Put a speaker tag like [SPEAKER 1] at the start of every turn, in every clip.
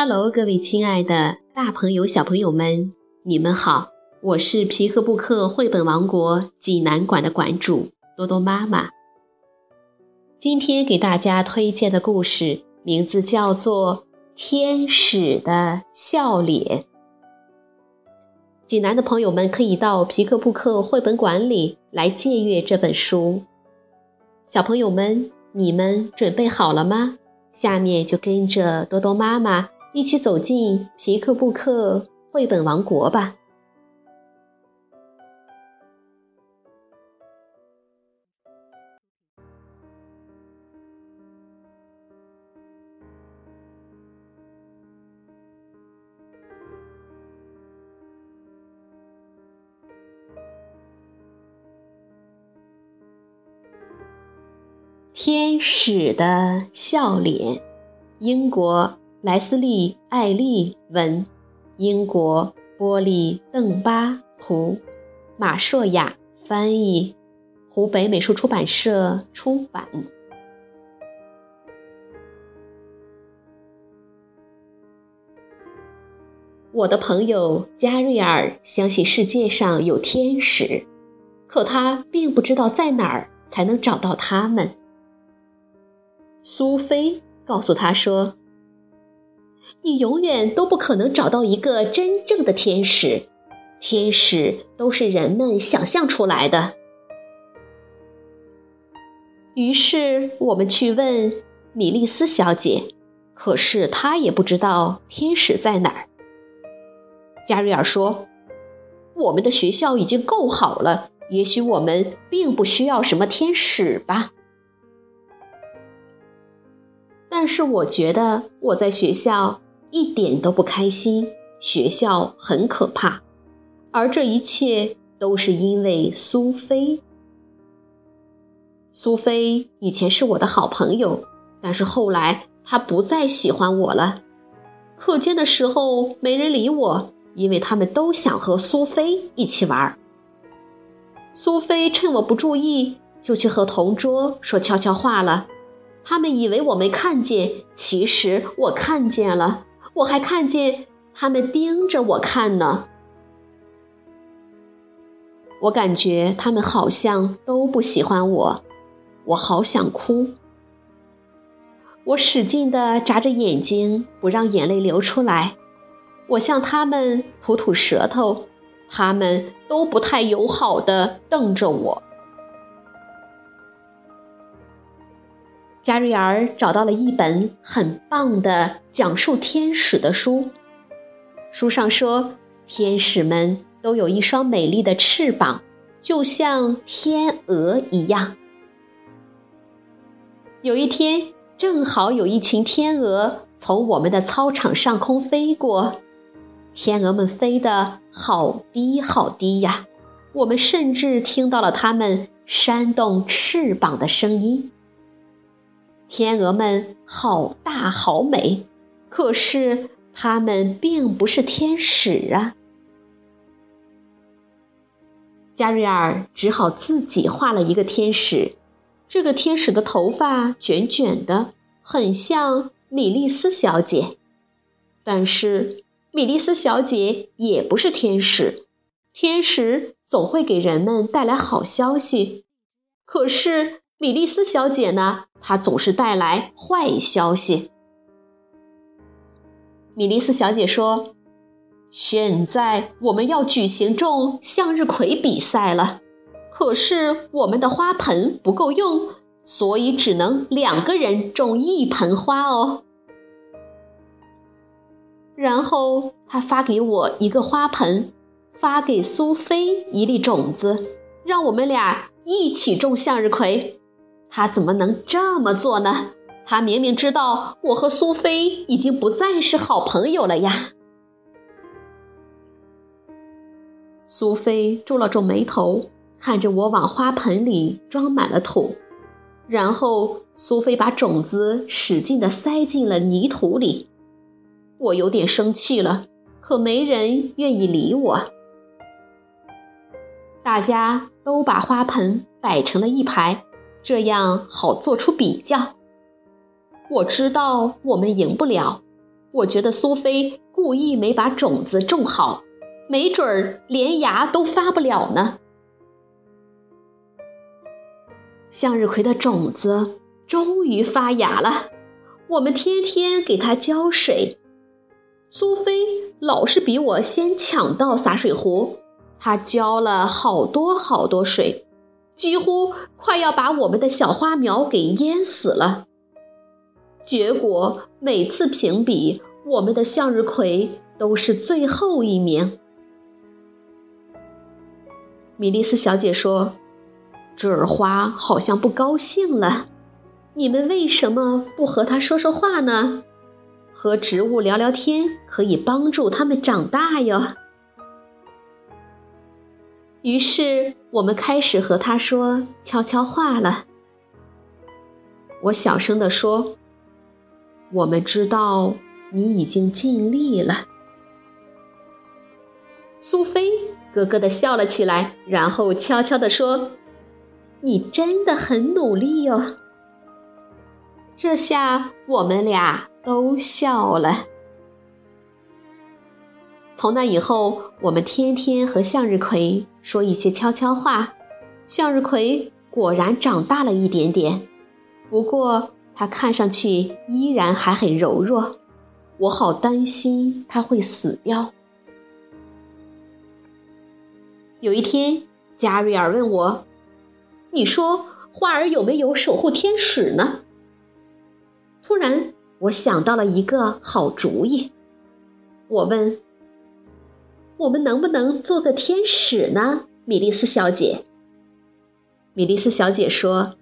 [SPEAKER 1] Hello，各位亲爱的大朋友、小朋友们，你们好！我是皮克布克绘本王国济南馆的馆主多多妈妈。今天给大家推荐的故事名字叫做《天使的笑脸》。济南的朋友们可以到皮克布克绘本馆里来借阅这本书。小朋友们，你们准备好了吗？下面就跟着多多妈妈一起走进皮克布克绘本王国吧。天使的笑脸，英国莱斯利·艾利文，英国波利·邓巴图，马硕雅翻译，湖北美术出版社出版。我的朋友加瑞尔相信世界上有天使，可他并不知道在哪儿才能找到他们。苏菲告诉他说：“你永远都不可能找到一个真正的天使，天使都是人们想象出来的。”于是我们去问米莉斯小姐，可是她也不知道天使在哪儿。加瑞尔说：“我们的学校已经够好了，也许我们并不需要什么天使吧。”但是我觉得我在学校一点都不开心，学校很可怕，而这一切都是因为苏菲。苏菲以前是我的好朋友，但是后来她不再喜欢我了。课间的时候没人理我，因为他们都想和苏菲一起玩。苏菲趁我不注意，就去和同桌说悄悄话了。他们以为我没看见，其实我看见了。我还看见他们盯着我看呢。我感觉他们好像都不喜欢我，我好想哭。我使劲地眨着眼睛，不让眼泪流出来。我向他们吐吐舌头，他们都不太友好地瞪着我。加瑞尔找到了一本很棒的讲述天使的书，书上说，天使们都有一双美丽的翅膀，就像天鹅一样。有一天，正好有一群天鹅从我们的操场上空飞过，天鹅们飞得好低好低呀，我们甚至听到了它们扇动翅膀的声音。天鹅们好大好美，可是它们并不是天使啊！加瑞尔只好自己画了一个天使。这个天使的头发卷卷的，很像米莉斯小姐。但是米莉斯小姐也不是天使。天使总会给人们带来好消息，可是。米莉斯小姐呢？他总是带来坏消息。米莉斯小姐说：“现在我们要举行种向日葵比赛了，可是我们的花盆不够用，所以只能两个人种一盆花哦。”然后她发给我一个花盆，发给苏菲一粒种子，让我们俩一起种向日葵。他怎么能这么做呢？他明明知道我和苏菲已经不再是好朋友了呀。苏菲皱了皱眉头，看着我往花盆里装满了土，然后苏菲把种子使劲地塞进了泥土里。我有点生气了，可没人愿意理我。大家都把花盆摆成了一排。这样好做出比较。我知道我们赢不了，我觉得苏菲故意没把种子种好，没准儿连芽都发不了呢。向日葵的种子终于发芽了，我们天天给它浇水。苏菲老是比我先抢到洒水壶，她浇了好多好多水，几乎快要把我们的小花苗给淹死了。结果每次评比，我们的向日葵都是最后一名。米莉丝小姐说：“这儿花好像不高兴了，你们为什么不和它说说话呢？”和植物聊聊天可以帮助它们长大哟。于是我们开始和他说悄悄话了。我小声地说：“我们知道你已经尽力了。”苏菲咯咯地笑了起来，然后悄悄地说：“你真的很努力哟。”这下我们俩。都笑了。从那以后，我们天天和向日葵说一些悄悄话。向日葵果然长大了一点点，不过它看上去依然还很柔弱，我好担心它会死掉。有一天，加瑞尔问我：“你说花儿有没有守护天使呢？”突然。我想到了一个好主意，我问：“我们能不能做个天使呢？”米莉斯小姐。米莉斯小姐说：“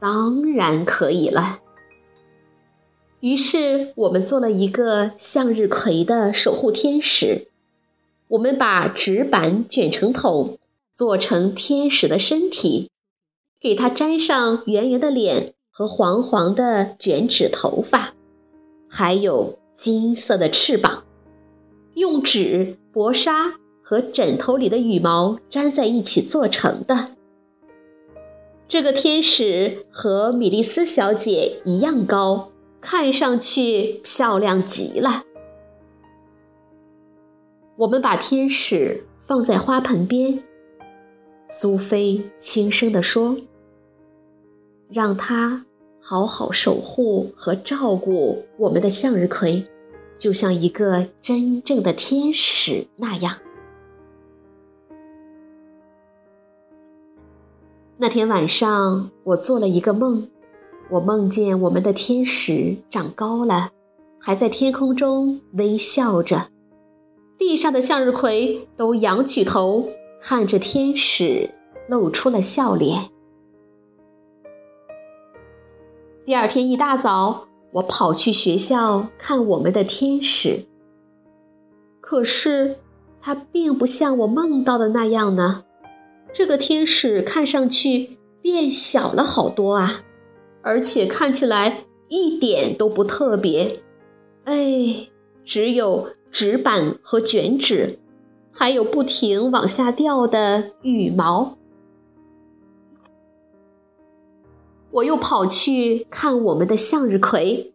[SPEAKER 1] 当然可以了。”于是我们做了一个向日葵的守护天使。我们把纸板卷成筒，做成天使的身体，给它粘上圆圆的脸和黄黄的卷纸头发。还有金色的翅膀，用纸、薄纱和枕头里的羽毛粘在一起做成的。这个天使和米莉斯小姐一样高，看上去漂亮极了。我们把天使放在花盆边，苏菲轻声地说：“让它。”好好守护和照顾我们的向日葵，就像一个真正的天使那样。那天晚上，我做了一个梦，我梦见我们的天使长高了，还在天空中微笑着，地上的向日葵都仰起头看着天使，露出了笑脸。第二天一大早，我跑去学校看我们的天使。可是，它并不像我梦到的那样呢。这个天使看上去变小了好多啊，而且看起来一点都不特别。哎，只有纸板和卷纸，还有不停往下掉的羽毛。我又跑去看我们的向日葵，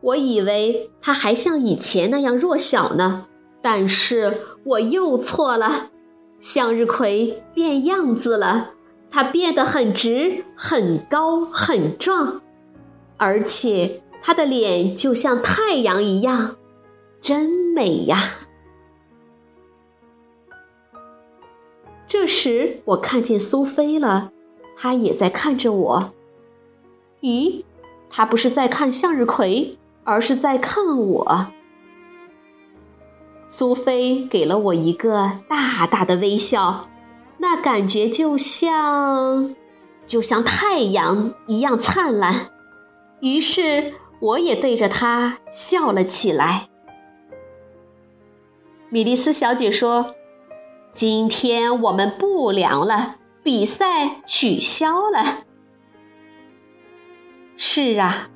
[SPEAKER 1] 我以为它还像以前那样弱小呢，但是我又错了，向日葵变样子了，它变得很直、很高、很壮，而且它的脸就像太阳一样，真美呀！这时我看见苏菲了，她也在看着我。咦，他不是在看向日葵，而是在看我。苏菲给了我一个大大的微笑，那感觉就像，就像太阳一样灿烂。于是我也对着她笑了起来。米莉斯小姐说：“今天我们不聊了，比赛取消了。”是啊，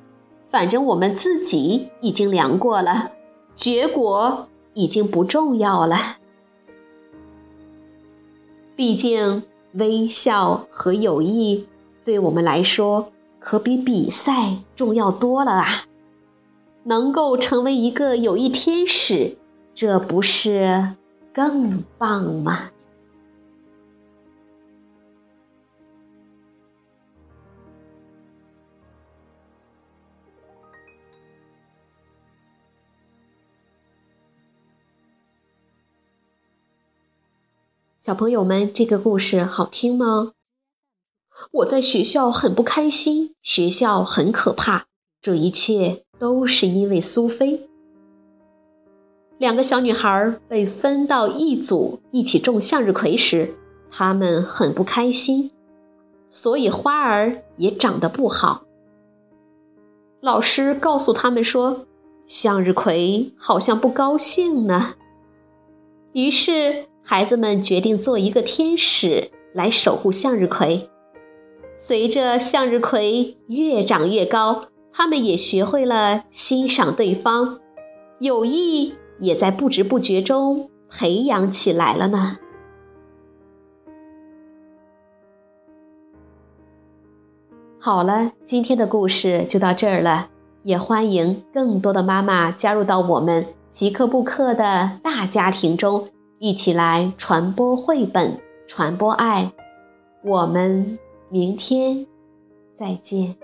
[SPEAKER 1] 反正我们自己已经量过了，结果已经不重要了。毕竟微笑和友谊对我们来说可比比赛重要多了啊！能够成为一个友谊天使，这不是更棒吗？小朋友们，这个故事好听吗？我在学校很不开心，学校很可怕，这一切都是因为苏菲。两个小女孩被分到一组，一起种向日葵时，她们很不开心，所以花儿也长得不好。老师告诉他们说，向日葵好像不高兴呢。于是。孩子们决定做一个天使来守护向日葵。随着向日葵越长越高，他们也学会了欣赏对方，友谊也在不知不觉中培养起来了呢。好了，今天的故事就到这儿了，也欢迎更多的妈妈加入到我们极客布克的大家庭中。一起来传播绘本，传播爱。我们明天再见。